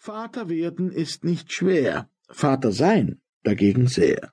Vater werden ist nicht schwer, Vater sein dagegen sehr.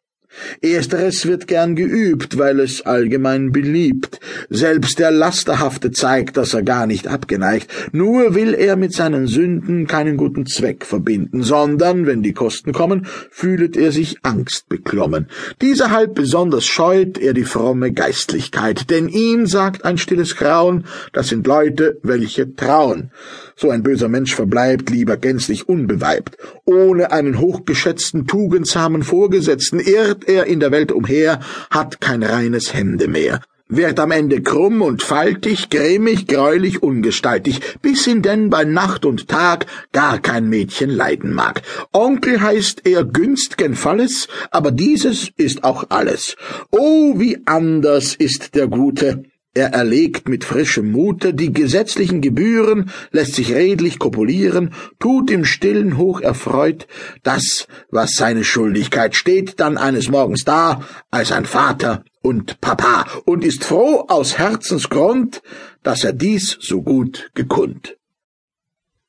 Ersteres wird gern geübt, weil es allgemein beliebt. Selbst der Lasterhafte zeigt, dass er gar nicht abgeneigt. Nur will er mit seinen Sünden keinen guten Zweck verbinden, sondern, wenn die Kosten kommen, fühlet er sich Angst beklommen. Dieserhalb besonders scheut er die fromme Geistlichkeit, denn ihm sagt ein stilles Grauen, das sind Leute, welche trauen. So ein böser Mensch verbleibt lieber gänzlich unbeweibt. Ohne einen hochgeschätzten, tugendsamen Vorgesetzten irrt er in der Welt umher, hat kein reines Hemde mehr wird am Ende krumm und faltig, grimmig, greulich, ungestaltig, bis ihn denn bei Nacht und Tag gar kein Mädchen leiden mag. Onkel heißt er günstgen Falles, aber dieses ist auch alles. Oh, wie anders ist der Gute. Er erlegt mit frischem Mute die gesetzlichen Gebühren, lässt sich redlich kopulieren, tut im Stillen hoch erfreut das, was seine Schuldigkeit steht, dann eines Morgens da, als ein Vater und Papa, und ist froh aus Herzensgrund, dass er dies so gut gekund.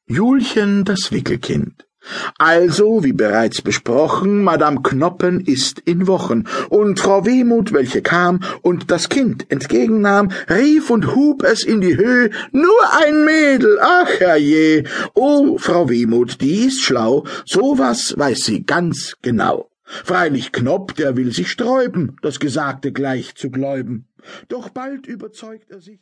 Julchen das Wickelkind also, wie bereits besprochen, Madame Knoppen ist in Wochen, und Frau Wehmut, welche kam und das Kind entgegennahm, rief und hub es in die Höhe, nur ein Mädel, ach herrje, oh, Frau Wehmut, die ist schlau, so was weiß sie ganz genau. Freilich Knopp, der will sich sträuben, das Gesagte gleich zu gläuben. Doch bald überzeugt er sich,